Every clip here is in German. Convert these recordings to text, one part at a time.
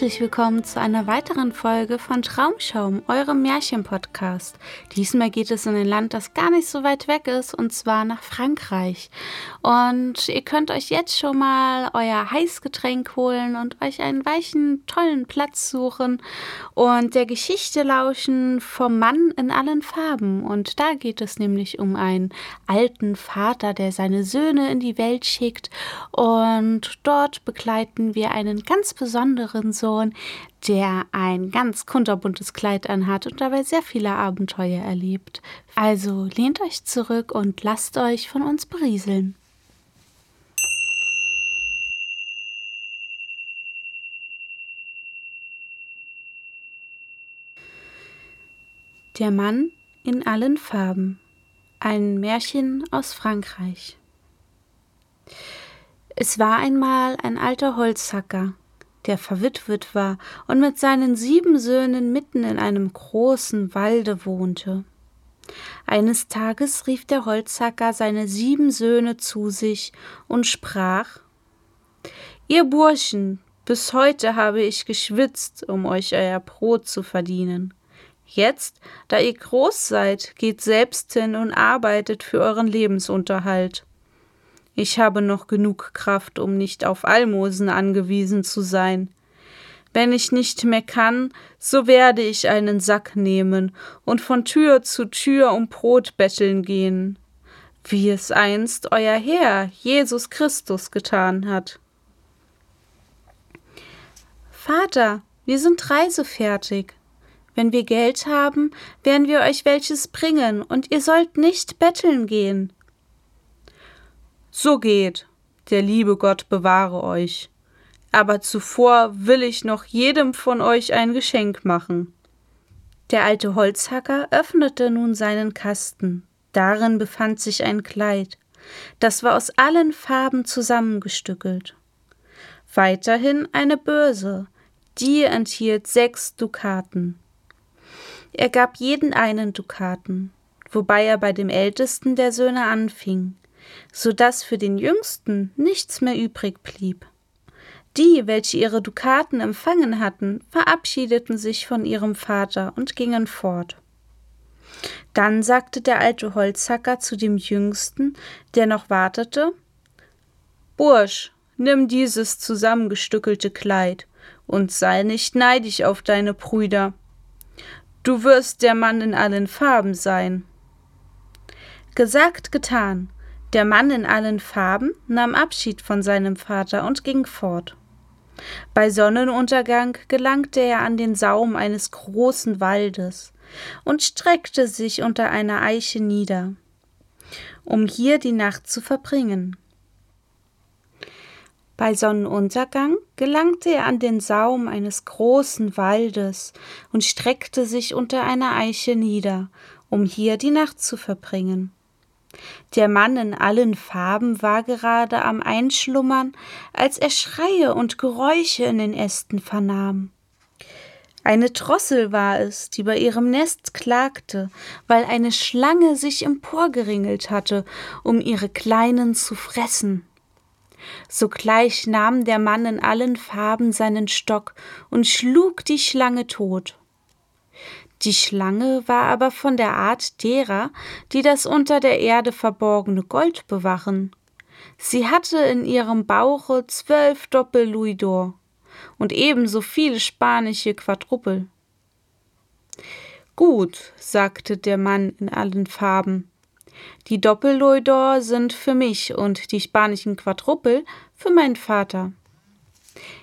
herzlich willkommen zu einer weiteren Folge von Traumschaum, eurem Märchen-Podcast. Diesmal geht es in ein Land, das gar nicht so weit weg ist, und zwar nach Frankreich. Und ihr könnt euch jetzt schon mal euer Heißgetränk holen und euch einen weichen, tollen Platz suchen und der Geschichte lauschen vom Mann in allen Farben. Und da geht es nämlich um einen alten Vater, der seine Söhne in die Welt schickt und dort begleiten wir einen ganz besonderen Sohn, der ein ganz kunterbuntes Kleid anhat und dabei sehr viele Abenteuer erlebt. Also lehnt euch zurück und lasst euch von uns berieseln. Der Mann in allen Farben. Ein Märchen aus Frankreich. Es war einmal ein alter Holzhacker, der verwitwet war und mit seinen sieben Söhnen mitten in einem großen Walde wohnte. Eines Tages rief der Holzhacker seine sieben Söhne zu sich und sprach Ihr Burschen, bis heute habe ich geschwitzt, um euch euer Brot zu verdienen. Jetzt, da ihr groß seid, geht selbst hin und arbeitet für euren Lebensunterhalt. Ich habe noch genug Kraft, um nicht auf Almosen angewiesen zu sein. Wenn ich nicht mehr kann, so werde ich einen Sack nehmen und von Tür zu Tür um Brot betteln gehen, wie es einst euer Herr Jesus Christus getan hat. Vater, wir sind reisefertig. Wenn wir Geld haben, werden wir euch welches bringen, und ihr sollt nicht betteln gehen. So geht, der liebe Gott bewahre euch. Aber zuvor will ich noch jedem von euch ein Geschenk machen. Der alte Holzhacker öffnete nun seinen Kasten. Darin befand sich ein Kleid. Das war aus allen Farben zusammengestückelt. Weiterhin eine Börse. Die enthielt sechs Dukaten. Er gab jeden einen Dukaten, wobei er bei dem ältesten der Söhne anfing so dass für den Jüngsten nichts mehr übrig blieb. Die, welche ihre Dukaten empfangen hatten, verabschiedeten sich von ihrem Vater und gingen fort. Dann sagte der alte Holzhacker zu dem Jüngsten, der noch wartete Bursch, nimm dieses zusammengestückelte Kleid und sei nicht neidisch auf deine Brüder. Du wirst der Mann in allen Farben sein. Gesagt, getan. Der Mann in allen Farben nahm Abschied von seinem Vater und ging fort. Bei Sonnenuntergang gelangte er an den Saum eines großen Waldes und streckte sich unter einer Eiche nieder, um hier die Nacht zu verbringen. Bei Sonnenuntergang gelangte er an den Saum eines großen Waldes und streckte sich unter einer Eiche nieder, um hier die Nacht zu verbringen. Der Mann in allen Farben war gerade am Einschlummern, als er Schreie und Geräusche in den Ästen vernahm. Eine Drossel war es, die bei ihrem Nest klagte, weil eine Schlange sich emporgeringelt hatte, um ihre Kleinen zu fressen. Sogleich nahm der Mann in allen Farben seinen Stock und schlug die Schlange tot. Die Schlange war aber von der Art derer, die das unter der Erde verborgene Gold bewachen. Sie hatte in ihrem Bauche zwölf Doppel-Louis d'Or und ebenso viele spanische Quadrupel. Gut, sagte der Mann in allen Farben. Die Doppel-Louis d'Or sind für mich und die spanischen Quadrupel für meinen Vater.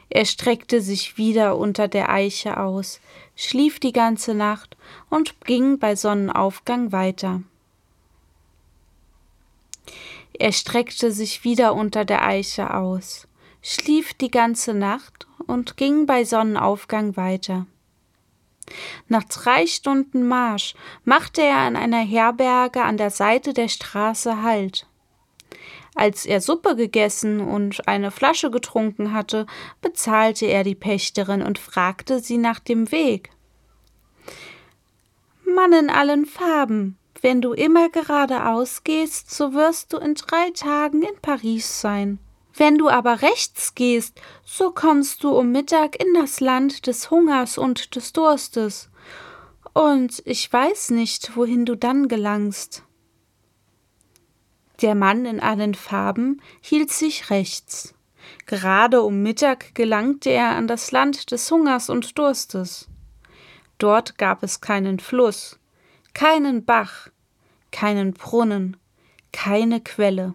Er streckte sich wieder unter der Eiche aus, schlief die ganze Nacht und ging bei Sonnenaufgang weiter. Er streckte sich wieder unter der Eiche aus, schlief die ganze Nacht und ging bei Sonnenaufgang weiter. Nach drei Stunden Marsch machte er an einer Herberge an der Seite der Straße Halt. Als er Suppe gegessen und eine Flasche getrunken hatte, bezahlte er die Pächterin und fragte sie nach dem Weg. Mann in allen Farben, wenn du immer geradeaus gehst, so wirst du in drei Tagen in Paris sein. Wenn du aber rechts gehst, so kommst du um Mittag in das Land des Hungers und des Durstes. Und ich weiß nicht, wohin du dann gelangst. Der Mann in allen Farben hielt sich rechts. Gerade um Mittag gelangte er an das Land des Hungers und Durstes. Dort gab es keinen Fluss, keinen Bach, keinen Brunnen, keine Quelle.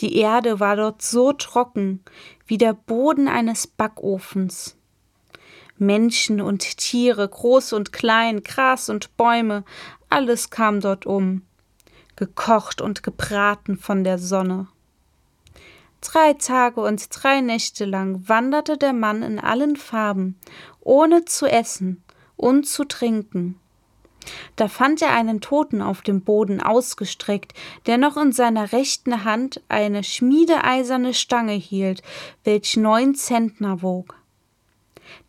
Die Erde war dort so trocken wie der Boden eines Backofens. Menschen und Tiere, groß und klein, Gras und Bäume, alles kam dort um, gekocht und gebraten von der Sonne. Drei Tage und drei Nächte lang wanderte der Mann in allen Farben, ohne zu essen und zu trinken. Da fand er einen Toten auf dem Boden ausgestreckt, der noch in seiner rechten Hand eine schmiedeeiserne Stange hielt, welch neun Zentner wog.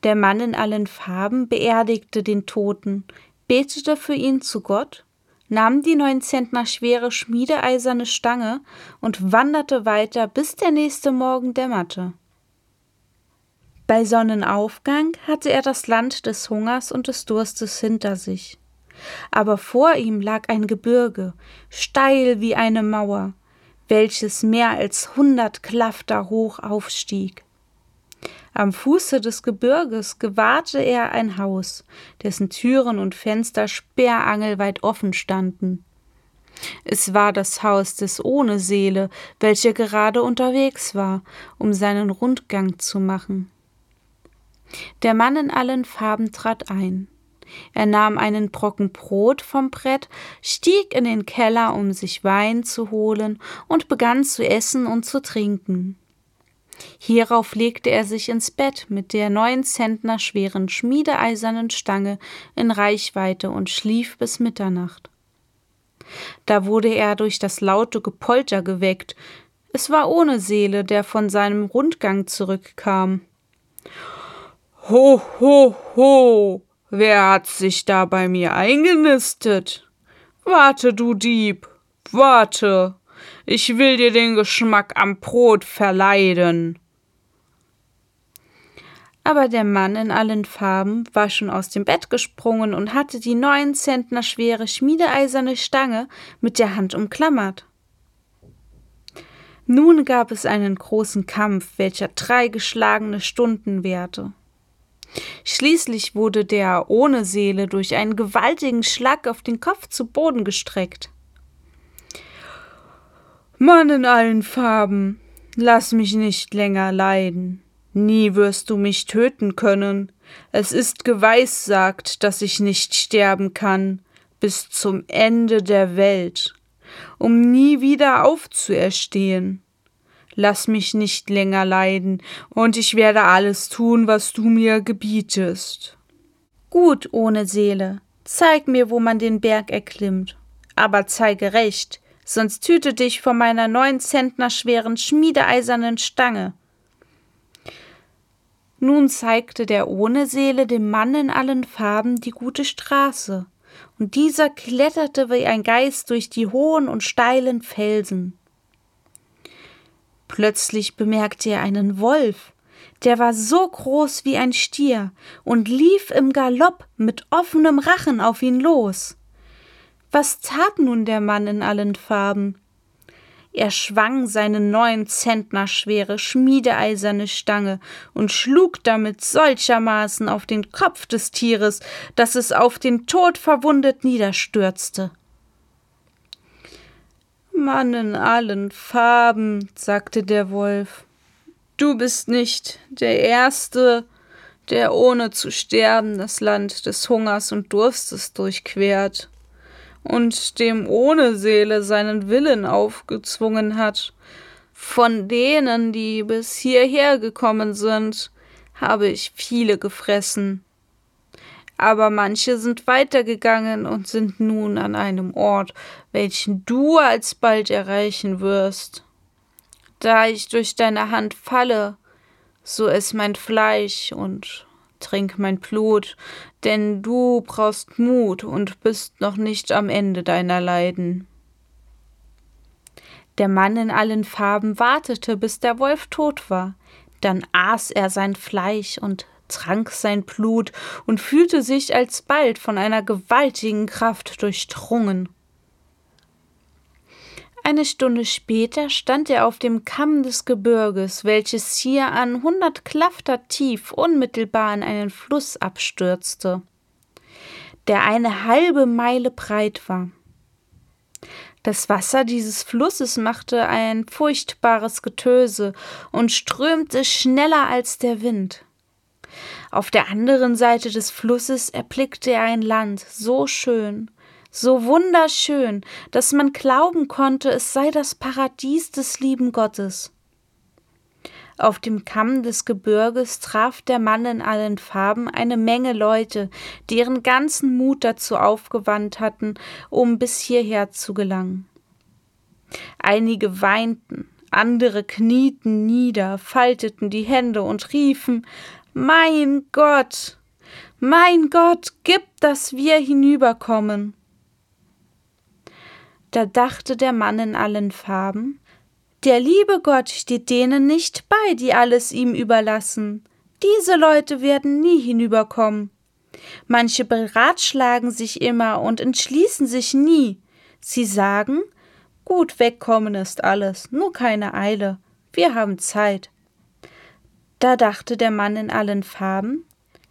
Der Mann in allen Farben beerdigte den Toten, betete für ihn zu Gott, nahm die neun Zentner schwere schmiedeeiserne Stange und wanderte weiter, bis der nächste Morgen dämmerte. Bei Sonnenaufgang hatte er das Land des Hungers und des Durstes hinter sich aber vor ihm lag ein Gebirge, steil wie eine Mauer, welches mehr als hundert Klafter hoch aufstieg. Am Fuße des Gebirges gewahrte er ein Haus, dessen Türen und Fenster sperrangelweit offen standen. Es war das Haus des ohne Seele, welcher gerade unterwegs war, um seinen Rundgang zu machen. Der Mann in allen Farben trat ein. Er nahm einen Brocken Brot vom Brett, stieg in den Keller, um sich Wein zu holen, und begann zu essen und zu trinken. Hierauf legte er sich ins Bett mit der neun Zentner schweren schmiedeeisernen Stange in Reichweite und schlief bis Mitternacht. Da wurde er durch das laute Gepolter geweckt. Es war ohne Seele, der von seinem Rundgang zurückkam. Ho, ho, ho, Wer hat sich da bei mir eingenistet? Warte, du Dieb, warte, ich will dir den Geschmack am Brot verleiden. Aber der Mann in allen Farben war schon aus dem Bett gesprungen und hatte die neun Zentner schwere schmiedeeiserne Stange mit der Hand umklammert. Nun gab es einen großen Kampf, welcher drei geschlagene Stunden währte. Schließlich wurde der ohne Seele durch einen gewaltigen Schlag auf den Kopf zu Boden gestreckt. Mann in allen Farben, lass mich nicht länger leiden. Nie wirst du mich töten können. Es ist geweissagt, dass ich nicht sterben kann bis zum Ende der Welt, um nie wieder aufzuerstehen lass mich nicht länger leiden, und ich werde alles tun, was du mir gebietest. Gut, ohne Seele, zeig mir, wo man den Berg erklimmt, aber zeige recht, sonst hüte dich vor meiner neun Zentner schweren schmiedeeisernen Stange. Nun zeigte der ohne Seele dem Mann in allen Farben die gute Straße, und dieser kletterte wie ein Geist durch die hohen und steilen Felsen. Plötzlich bemerkte er einen Wolf, der war so groß wie ein Stier und lief im Galopp mit offenem Rachen auf ihn los. Was tat nun der Mann in allen Farben? Er schwang seine neun Zentner schwere schmiedeeiserne Stange und schlug damit solchermaßen auf den Kopf des Tieres, dass es auf den Tod verwundet niederstürzte. Mann in allen Farben, sagte der Wolf, du bist nicht der Erste, der ohne zu sterben das Land des Hungers und Durstes durchquert und dem ohne Seele seinen Willen aufgezwungen hat. Von denen, die bis hierher gekommen sind, habe ich viele gefressen aber manche sind weitergegangen und sind nun an einem Ort, welchen du alsbald erreichen wirst. Da ich durch deine Hand falle, so iss mein Fleisch und trink mein Blut, denn du brauchst Mut und bist noch nicht am Ende deiner Leiden. Der Mann in allen Farben wartete, bis der Wolf tot war. Dann aß er sein Fleisch und trank sein Blut und fühlte sich alsbald von einer gewaltigen Kraft durchdrungen. Eine Stunde später stand er auf dem Kamm des Gebirges, welches hier an hundert Klafter tief unmittelbar in einen Fluss abstürzte, der eine halbe Meile breit war. Das Wasser dieses Flusses machte ein furchtbares Getöse und strömte schneller als der Wind. Auf der anderen Seite des Flusses erblickte er ein Land so schön, so wunderschön, dass man glauben konnte, es sei das Paradies des lieben Gottes. Auf dem Kamm des Gebirges traf der Mann in allen Farben eine Menge Leute, die ihren ganzen Mut dazu aufgewandt hatten, um bis hierher zu gelangen. Einige weinten, andere knieten nieder, falteten die Hände und riefen Mein Gott, mein Gott, gib, dass wir hinüberkommen. Da dachte der Mann in allen Farben Der liebe Gott steht denen nicht bei, die alles ihm überlassen. Diese Leute werden nie hinüberkommen. Manche beratschlagen sich immer und entschließen sich nie. Sie sagen, gut wegkommen ist alles, nur keine Eile, wir haben Zeit. Da dachte der Mann in allen Farben,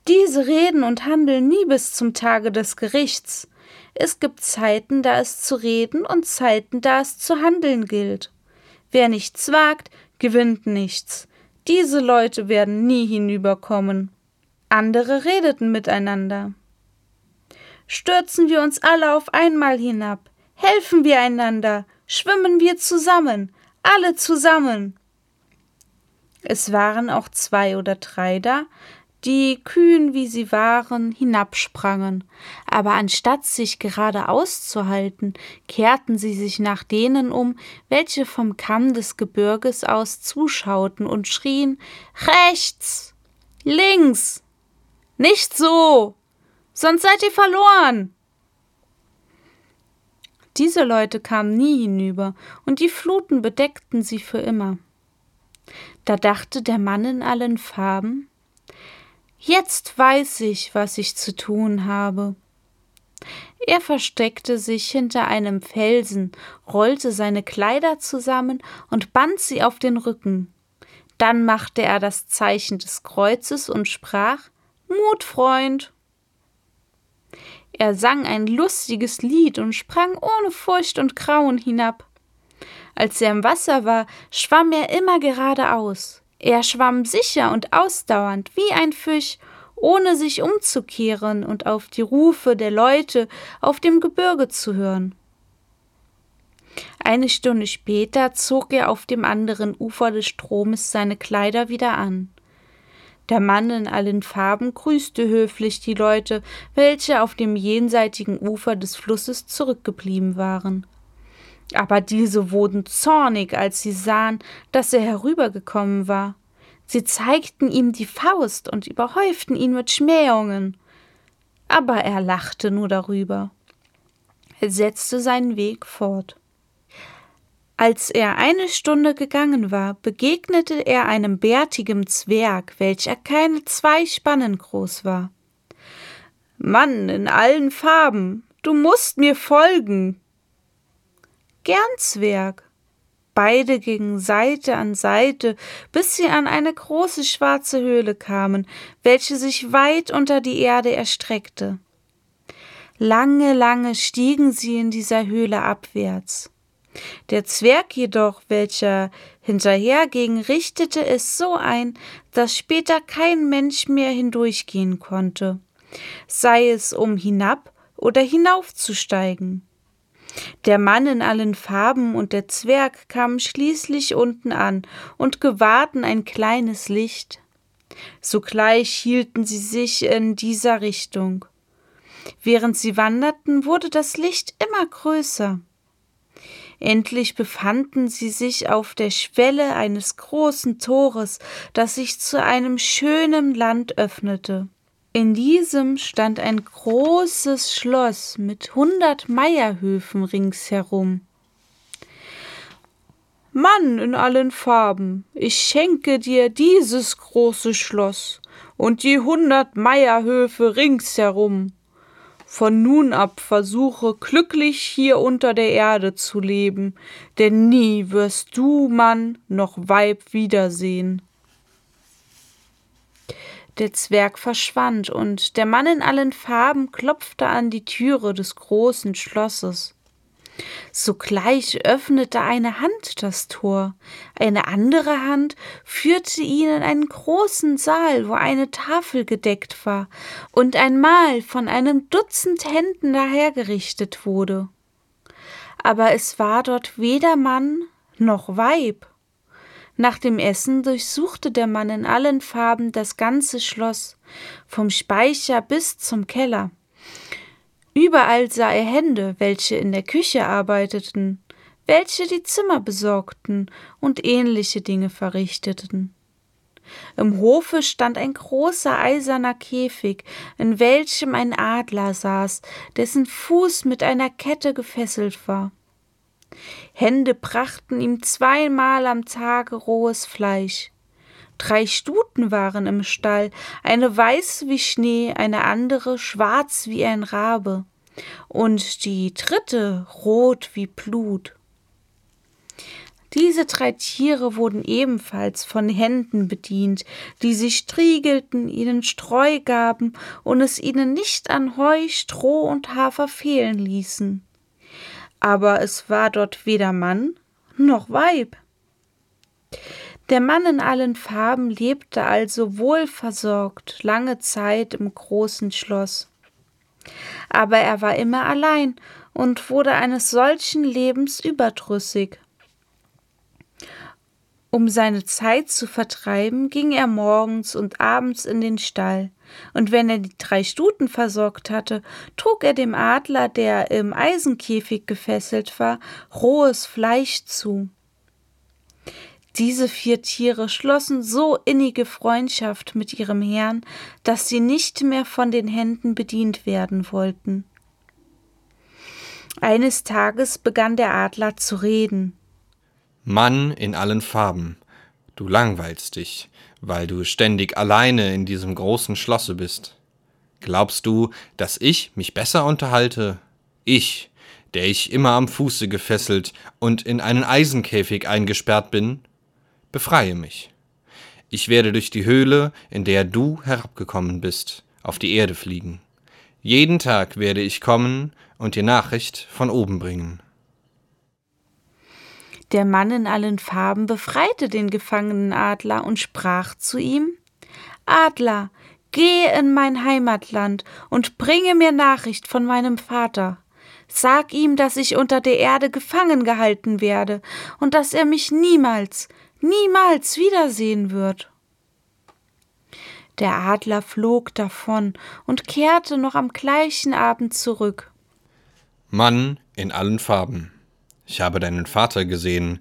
diese reden und handeln nie bis zum Tage des Gerichts. Es gibt Zeiten, da es zu reden und Zeiten, da es zu handeln gilt. Wer nichts wagt, gewinnt nichts. Diese Leute werden nie hinüberkommen. Andere redeten miteinander. Stürzen wir uns alle auf einmal hinab, helfen wir einander, schwimmen wir zusammen, alle zusammen. Es waren auch zwei oder drei da, die, kühn wie sie waren, hinabsprangen, aber anstatt sich geradeaus zu halten, kehrten sie sich nach denen um, welche vom Kamm des Gebirges aus zuschauten und schrien Rechts. Links. Nicht so. Sonst seid ihr verloren. Diese Leute kamen nie hinüber, und die Fluten bedeckten sie für immer. Da dachte der Mann in allen Farben Jetzt weiß ich, was ich zu tun habe. Er versteckte sich hinter einem Felsen, rollte seine Kleider zusammen und band sie auf den Rücken. Dann machte er das Zeichen des Kreuzes und sprach Mut, Freund. Er sang ein lustiges Lied und sprang ohne Furcht und Grauen hinab. Als er im Wasser war, schwamm er immer geradeaus. Er schwamm sicher und ausdauernd wie ein Fisch, ohne sich umzukehren und auf die Rufe der Leute auf dem Gebirge zu hören. Eine Stunde später zog er auf dem anderen Ufer des Stromes seine Kleider wieder an. Der Mann in allen Farben grüßte höflich die Leute, welche auf dem jenseitigen Ufer des Flusses zurückgeblieben waren. Aber diese wurden zornig, als sie sahen, dass er herübergekommen war. Sie zeigten ihm die Faust und überhäuften ihn mit Schmähungen. Aber er lachte nur darüber. Er setzte seinen Weg fort. Als er eine Stunde gegangen war, begegnete er einem bärtigen Zwerg, welcher keine zwei Spannen groß war. Mann in allen Farben, du musst mir folgen, Gern, Zwerg. Beide gingen Seite an Seite, bis sie an eine große schwarze Höhle kamen, welche sich weit unter die Erde erstreckte. Lange, lange stiegen sie in dieser Höhle abwärts. Der Zwerg jedoch, welcher hinterherging, richtete es so ein, dass später kein Mensch mehr hindurchgehen konnte, sei es um hinab oder hinaufzusteigen. Der Mann in allen Farben und der Zwerg kamen schließlich unten an und gewahrten ein kleines Licht. Sogleich hielten sie sich in dieser Richtung. Während sie wanderten, wurde das Licht immer größer. Endlich befanden sie sich auf der Schwelle eines großen Tores, das sich zu einem schönen Land öffnete. In diesem stand ein großes Schloss mit hundert Meierhöfen ringsherum. Mann in allen Farben, ich schenke dir dieses große Schloss und die hundert Meierhöfe ringsherum. Von nun ab versuche glücklich hier unter der Erde zu leben, denn nie wirst du Mann noch Weib wiedersehen. Der Zwerg verschwand, und der Mann in allen Farben klopfte an die Türe des großen Schlosses. Sogleich öffnete eine Hand das Tor, eine andere Hand führte ihn in einen großen Saal, wo eine Tafel gedeckt war und ein Mahl von einem Dutzend Händen dahergerichtet wurde. Aber es war dort weder Mann noch Weib. Nach dem Essen durchsuchte der Mann in allen Farben das ganze Schloss, vom Speicher bis zum Keller. Überall sah er Hände, welche in der Küche arbeiteten, welche die Zimmer besorgten und ähnliche Dinge verrichteten. Im Hofe stand ein großer eiserner Käfig, in welchem ein Adler saß, dessen Fuß mit einer Kette gefesselt war. Hände brachten ihm zweimal am Tage rohes Fleisch. Drei Stuten waren im Stall, eine weiß wie Schnee, eine andere schwarz wie ein Rabe und die dritte rot wie Blut. Diese drei Tiere wurden ebenfalls von Händen bedient, die sie striegelten, ihnen Streu gaben und es ihnen nicht an Heu, Stroh und Hafer fehlen ließen. Aber es war dort weder Mann noch Weib. Der Mann in allen Farben lebte also wohlversorgt lange Zeit im großen Schloss. Aber er war immer allein und wurde eines solchen Lebens überdrüssig. Um seine Zeit zu vertreiben, ging er morgens und abends in den Stall, und wenn er die drei Stuten versorgt hatte, trug er dem Adler, der im Eisenkäfig gefesselt war, rohes Fleisch zu. Diese vier Tiere schlossen so innige Freundschaft mit ihrem Herrn, dass sie nicht mehr von den Händen bedient werden wollten. Eines Tages begann der Adler zu reden. Mann in allen Farben, du langweilst dich, weil du ständig alleine in diesem großen Schlosse bist. Glaubst du, dass ich mich besser unterhalte? Ich, der ich immer am Fuße gefesselt und in einen Eisenkäfig eingesperrt bin? befreie mich. Ich werde durch die Höhle, in der du herabgekommen bist, auf die Erde fliegen. Jeden Tag werde ich kommen und dir Nachricht von oben bringen. Der Mann in allen Farben befreite den gefangenen Adler und sprach zu ihm Adler, geh in mein Heimatland und bringe mir Nachricht von meinem Vater. Sag ihm, dass ich unter der Erde gefangen gehalten werde und dass er mich niemals, niemals wiedersehen wird. Der Adler flog davon und kehrte noch am gleichen Abend zurück. Mann in allen Farben. Ich habe deinen Vater gesehen.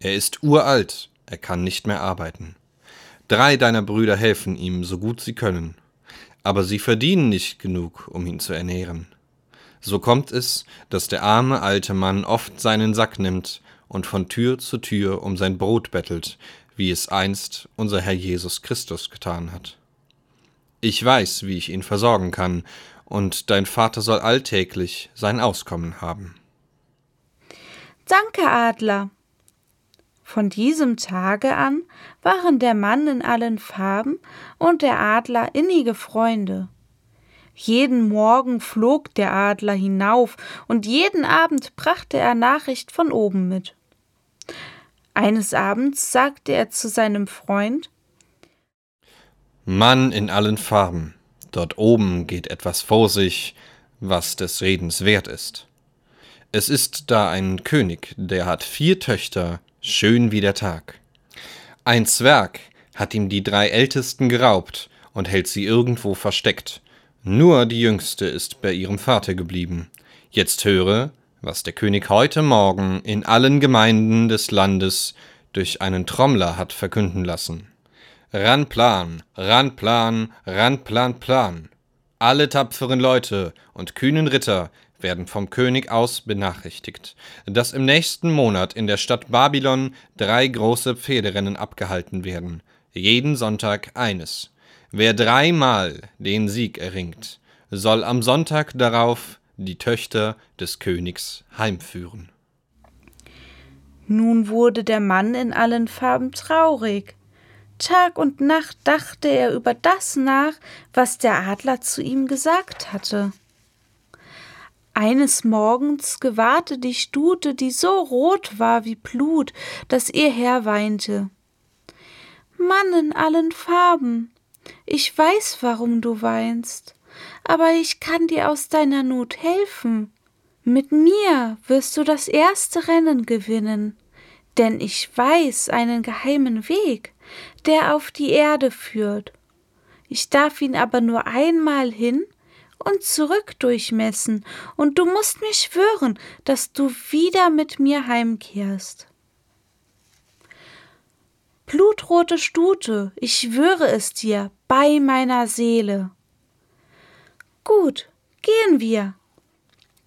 Er ist uralt, er kann nicht mehr arbeiten. Drei deiner Brüder helfen ihm, so gut sie können. Aber sie verdienen nicht genug, um ihn zu ernähren. So kommt es, dass der arme alte Mann oft seinen Sack nimmt und von Tür zu Tür um sein Brot bettelt, wie es einst unser Herr Jesus Christus getan hat. Ich weiß, wie ich ihn versorgen kann, und dein Vater soll alltäglich sein Auskommen haben. Danke, Adler. Von diesem Tage an waren der Mann in allen Farben und der Adler innige Freunde. Jeden Morgen flog der Adler hinauf, und jeden Abend brachte er Nachricht von oben mit. Eines Abends sagte er zu seinem Freund Mann in allen Farben, dort oben geht etwas vor sich, was des Redens wert ist. Es ist da ein König, der hat vier Töchter, schön wie der Tag. Ein Zwerg hat ihm die drei Ältesten geraubt und hält sie irgendwo versteckt. Nur die Jüngste ist bei ihrem Vater geblieben. Jetzt höre, was der König heute Morgen in allen Gemeinden des Landes durch einen Trommler hat verkünden lassen. Ranplan, Ranplan, Ranplan, Plan. Alle tapferen Leute und kühnen Ritter werden vom König aus benachrichtigt, dass im nächsten Monat in der Stadt Babylon drei große Pferderennen abgehalten werden, jeden Sonntag eines. Wer dreimal den Sieg erringt, soll am Sonntag darauf die Töchter des Königs heimführen. Nun wurde der Mann in allen Farben traurig. Tag und Nacht dachte er über das nach, was der Adler zu ihm gesagt hatte. Eines Morgens gewahrte die Stute, die so rot war wie Blut, dass ihr Herr weinte. Mann in allen Farben, ich weiß, warum du weinst, aber ich kann dir aus deiner Not helfen. Mit mir wirst du das erste Rennen gewinnen, denn ich weiß einen geheimen Weg, der auf die Erde führt. Ich darf ihn aber nur einmal hin und zurück durchmessen, und du musst mir schwören, dass du wieder mit mir heimkehrst. Blutrote Stute, ich schwöre es dir, bei meiner Seele. Gut, gehen wir.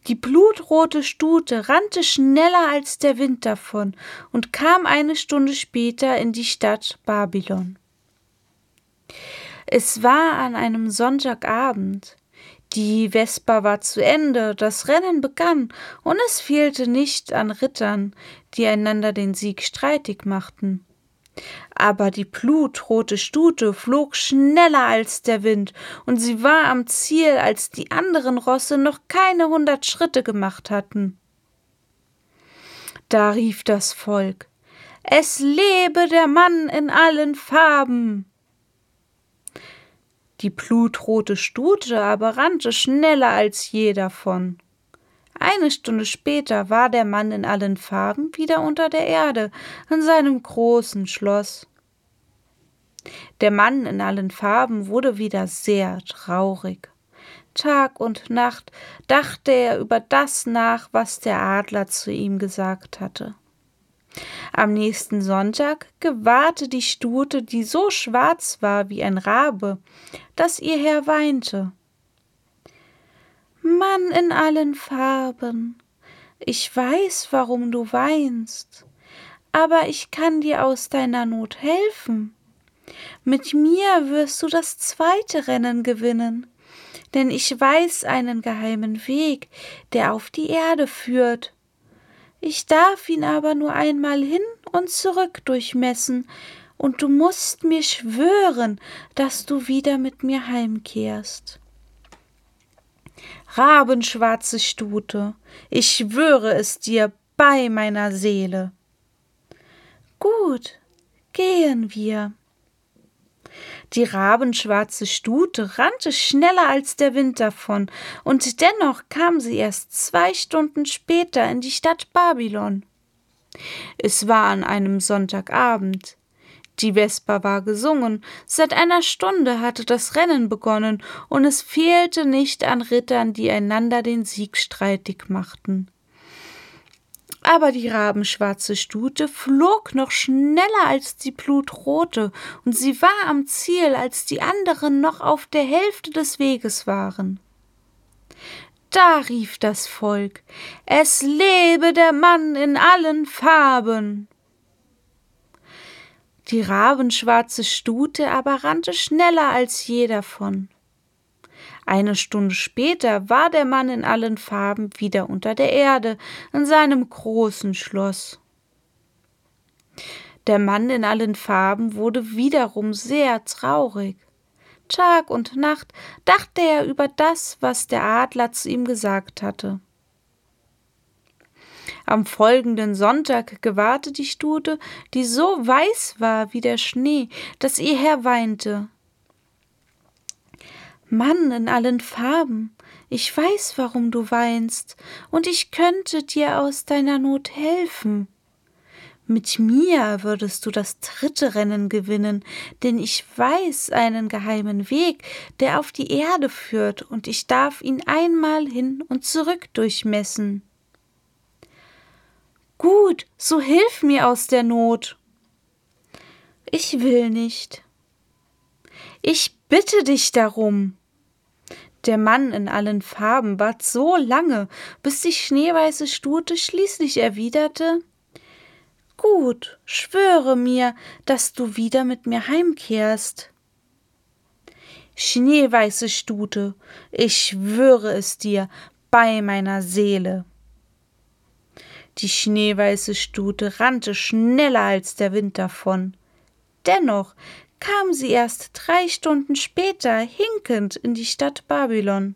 Die blutrote Stute rannte schneller als der Wind davon und kam eine Stunde später in die Stadt Babylon. Es war an einem Sonntagabend. Die Vesper war zu Ende, das Rennen begann, und es fehlte nicht an Rittern, die einander den Sieg streitig machten. Aber die blutrote Stute flog schneller als der Wind, und sie war am Ziel, als die anderen Rosse noch keine hundert Schritte gemacht hatten. Da rief das Volk Es lebe der Mann in allen Farben. Die blutrote Stute aber rannte schneller als je davon. Eine Stunde später war der Mann in allen Farben wieder unter der Erde in seinem großen Schloss. Der Mann in allen Farben wurde wieder sehr traurig. Tag und Nacht dachte er über das nach, was der Adler zu ihm gesagt hatte. Am nächsten Sonntag gewahrte die Stute, die so schwarz war wie ein Rabe, dass ihr Herr weinte. Mann in allen Farben, ich weiß, warum du weinst, aber ich kann dir aus deiner Not helfen. Mit mir wirst du das zweite Rennen gewinnen, denn ich weiß einen geheimen Weg, der auf die Erde führt. Ich darf ihn aber nur einmal hin und zurück durchmessen, und du musst mir schwören, dass du wieder mit mir heimkehrst. Rabenschwarze Stute, ich schwöre es dir bei meiner Seele. Gut, gehen wir. Die rabenschwarze Stute rannte schneller als der Wind davon, und dennoch kam sie erst zwei Stunden später in die Stadt Babylon. Es war an einem Sonntagabend. Die Vesper war gesungen, seit einer Stunde hatte das Rennen begonnen, und es fehlte nicht an Rittern, die einander den Sieg streitig machten. Aber die rabenschwarze Stute flog noch schneller als die blutrote, und sie war am Ziel, als die anderen noch auf der Hälfte des Weges waren. Da rief das Volk Es lebe der Mann in allen Farben. Die rabenschwarze Stute aber rannte schneller als je davon. Eine Stunde später war der Mann in allen Farben wieder unter der Erde in seinem großen Schloss. Der Mann in allen Farben wurde wiederum sehr traurig. Tag und Nacht dachte er über das, was der Adler zu ihm gesagt hatte. Am folgenden Sonntag gewahrte die Stute, die so weiß war wie der Schnee, dass ihr Herr weinte. Mann in allen Farben, ich weiß, warum du weinst, und ich könnte dir aus deiner Not helfen. Mit mir würdest du das dritte Rennen gewinnen, denn ich weiß einen geheimen Weg, der auf die Erde führt, und ich darf ihn einmal hin und zurück durchmessen. Gut, so hilf mir aus der Not. Ich will nicht. Ich bitte dich darum. Der Mann in allen Farben ward so lange, bis die schneeweiße Stute schließlich erwiderte Gut, schwöre mir, dass du wieder mit mir heimkehrst. Schneeweiße Stute, ich schwöre es dir bei meiner Seele. Die schneeweiße Stute rannte schneller als der Wind davon. Dennoch kam sie erst drei Stunden später hinkend in die Stadt Babylon.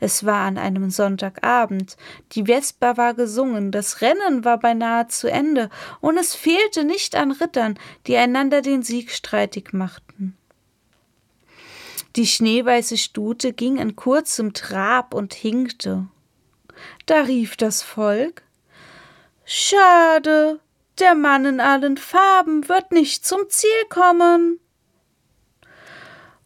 Es war an einem Sonntagabend, die Vesper war gesungen, das Rennen war beinahe zu Ende, und es fehlte nicht an Rittern, die einander den Sieg streitig machten. Die schneeweiße Stute ging in kurzem Trab und hinkte. Da rief das Volk Schade, der Mann in allen Farben wird nicht zum Ziel kommen.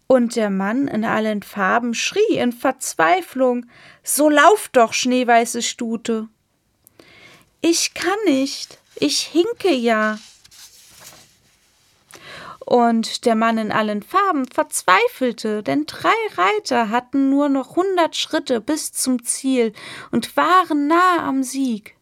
Und der Mann in allen Farben schrie in Verzweiflung So lauf doch, schneeweiße Stute. Ich kann nicht, ich hinke ja. Und der Mann in allen Farben verzweifelte, denn drei Reiter hatten nur noch hundert Schritte bis zum Ziel und waren nahe am Sieg.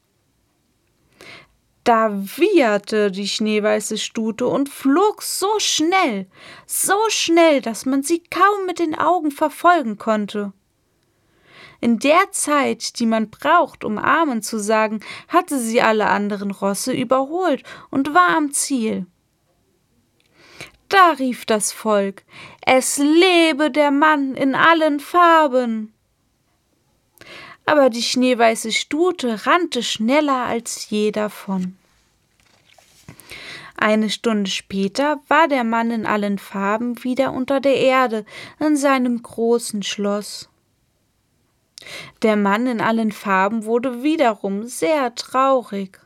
Da wieherte die schneeweiße Stute und flog so schnell, so schnell, dass man sie kaum mit den Augen verfolgen konnte. In der Zeit, die man braucht, um Amen zu sagen, hatte sie alle anderen Rosse überholt und war am Ziel. Da rief das Volk Es lebe der Mann in allen Farben aber die schneeweiße Stute rannte schneller als je davon. Eine Stunde später war der Mann in allen Farben wieder unter der Erde in seinem großen Schloss. Der Mann in allen Farben wurde wiederum sehr traurig.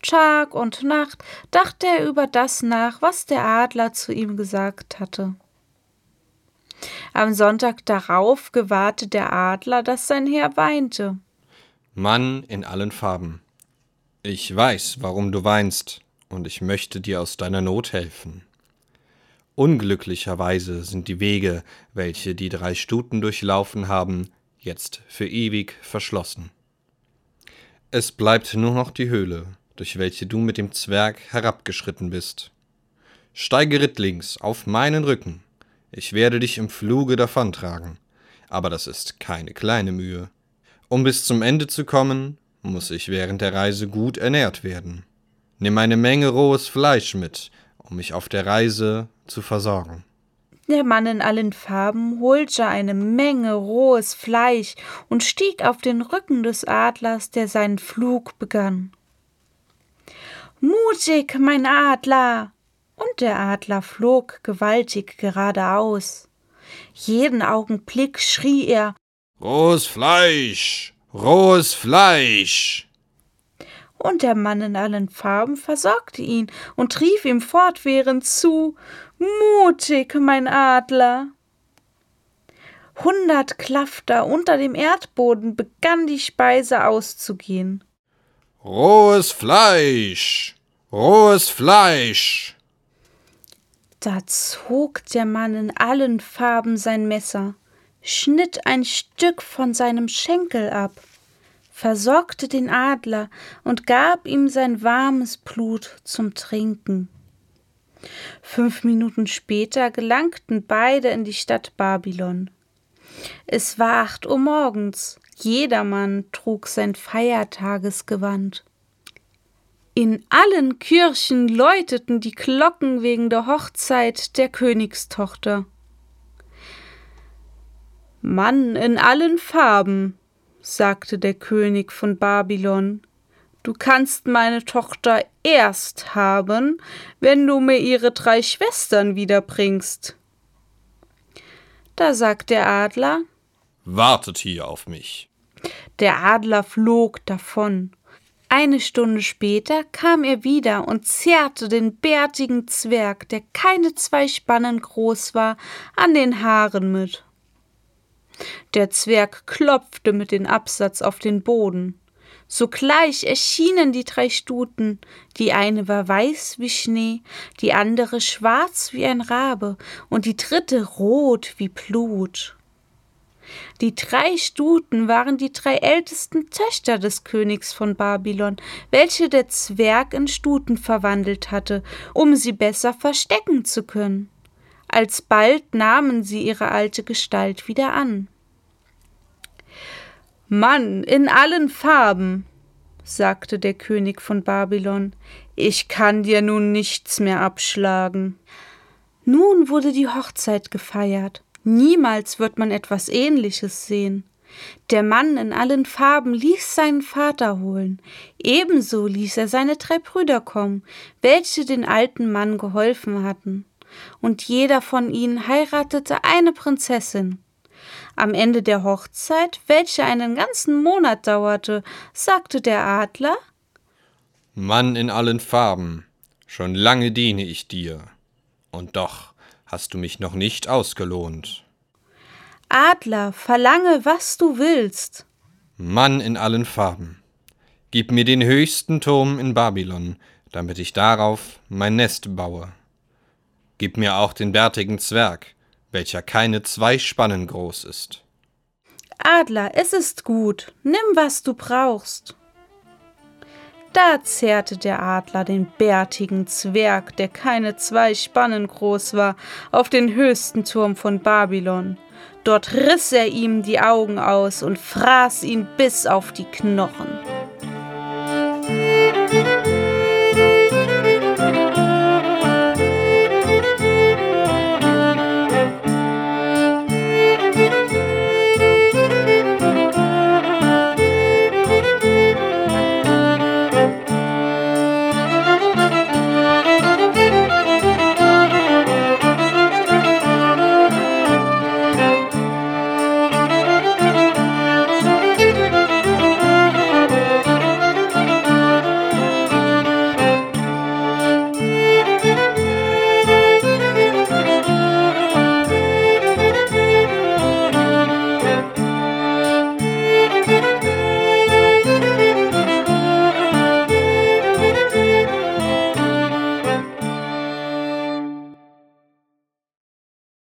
Tag und Nacht dachte er über das nach, was der Adler zu ihm gesagt hatte. Am Sonntag darauf gewahrte der Adler, dass sein Herr weinte. Mann in allen Farben. Ich weiß, warum du weinst und ich möchte dir aus deiner Not helfen. Unglücklicherweise sind die Wege, welche die drei Stuten durchlaufen haben, jetzt für ewig verschlossen. Es bleibt nur noch die Höhle, durch welche du mit dem Zwerg herabgeschritten bist. Steige rittlings auf meinen Rücken, ich werde dich im Fluge davontragen, aber das ist keine kleine Mühe. Um bis zum Ende zu kommen, muss ich während der Reise gut ernährt werden. Nimm eine Menge rohes Fleisch mit, um mich auf der Reise zu versorgen. Der Mann in allen Farben holte eine Menge rohes Fleisch und stieg auf den Rücken des Adlers, der seinen Flug begann. Mutig, mein Adler! Und der Adler flog gewaltig geradeaus. Jeden Augenblick schrie er Rohes Fleisch. Rohes Fleisch und der Mann in allen Farben versorgte ihn und rief ihm fortwährend zu Mutig, mein Adler. Hundert Klafter unter dem Erdboden begann die Speise auszugehen. Rohes Fleisch. Rohes Fleisch. Da zog der Mann in allen Farben sein Messer, schnitt ein Stück von seinem Schenkel ab versorgte den Adler und gab ihm sein warmes Blut zum Trinken. Fünf Minuten später gelangten beide in die Stadt Babylon. Es war acht Uhr morgens, jedermann trug sein Feiertagesgewand. In allen Kirchen läuteten die Glocken wegen der Hochzeit der Königstochter. Mann in allen Farben, sagte der König von Babylon, du kannst meine Tochter erst haben, wenn du mir ihre drei Schwestern wiederbringst. Da sagt der Adler Wartet hier auf mich. Der Adler flog davon. Eine Stunde später kam er wieder und zerrte den bärtigen Zwerg, der keine zwei Spannen groß war, an den Haaren mit. Der Zwerg klopfte mit dem Absatz auf den Boden. Sogleich erschienen die drei Stuten, die eine war weiß wie Schnee, die andere schwarz wie ein Rabe und die dritte rot wie Blut. Die drei Stuten waren die drei ältesten Töchter des Königs von Babylon, welche der Zwerg in Stuten verwandelt hatte, um sie besser verstecken zu können. Alsbald nahmen sie ihre alte Gestalt wieder an. Mann in allen Farben, sagte der König von Babylon, ich kann dir nun nichts mehr abschlagen. Nun wurde die Hochzeit gefeiert. Niemals wird man etwas Ähnliches sehen. Der Mann in allen Farben ließ seinen Vater holen, ebenso ließ er seine drei Brüder kommen, welche den alten Mann geholfen hatten, und jeder von ihnen heiratete eine Prinzessin. Am Ende der Hochzeit, welche einen ganzen Monat dauerte, sagte der Adler Mann in allen Farben, schon lange diene ich dir, und doch hast du mich noch nicht ausgelohnt. Adler, verlange, was du willst. Mann in allen Farben, gib mir den höchsten Turm in Babylon, damit ich darauf mein Nest baue. Gib mir auch den bärtigen Zwerg, welcher keine zwei Spannen groß ist. Adler, es ist gut, nimm, was du brauchst. Da zerrte der Adler den bärtigen Zwerg, der keine zwei Spannen groß war, auf den höchsten Turm von Babylon. Dort riss er ihm die Augen aus und fraß ihn bis auf die Knochen.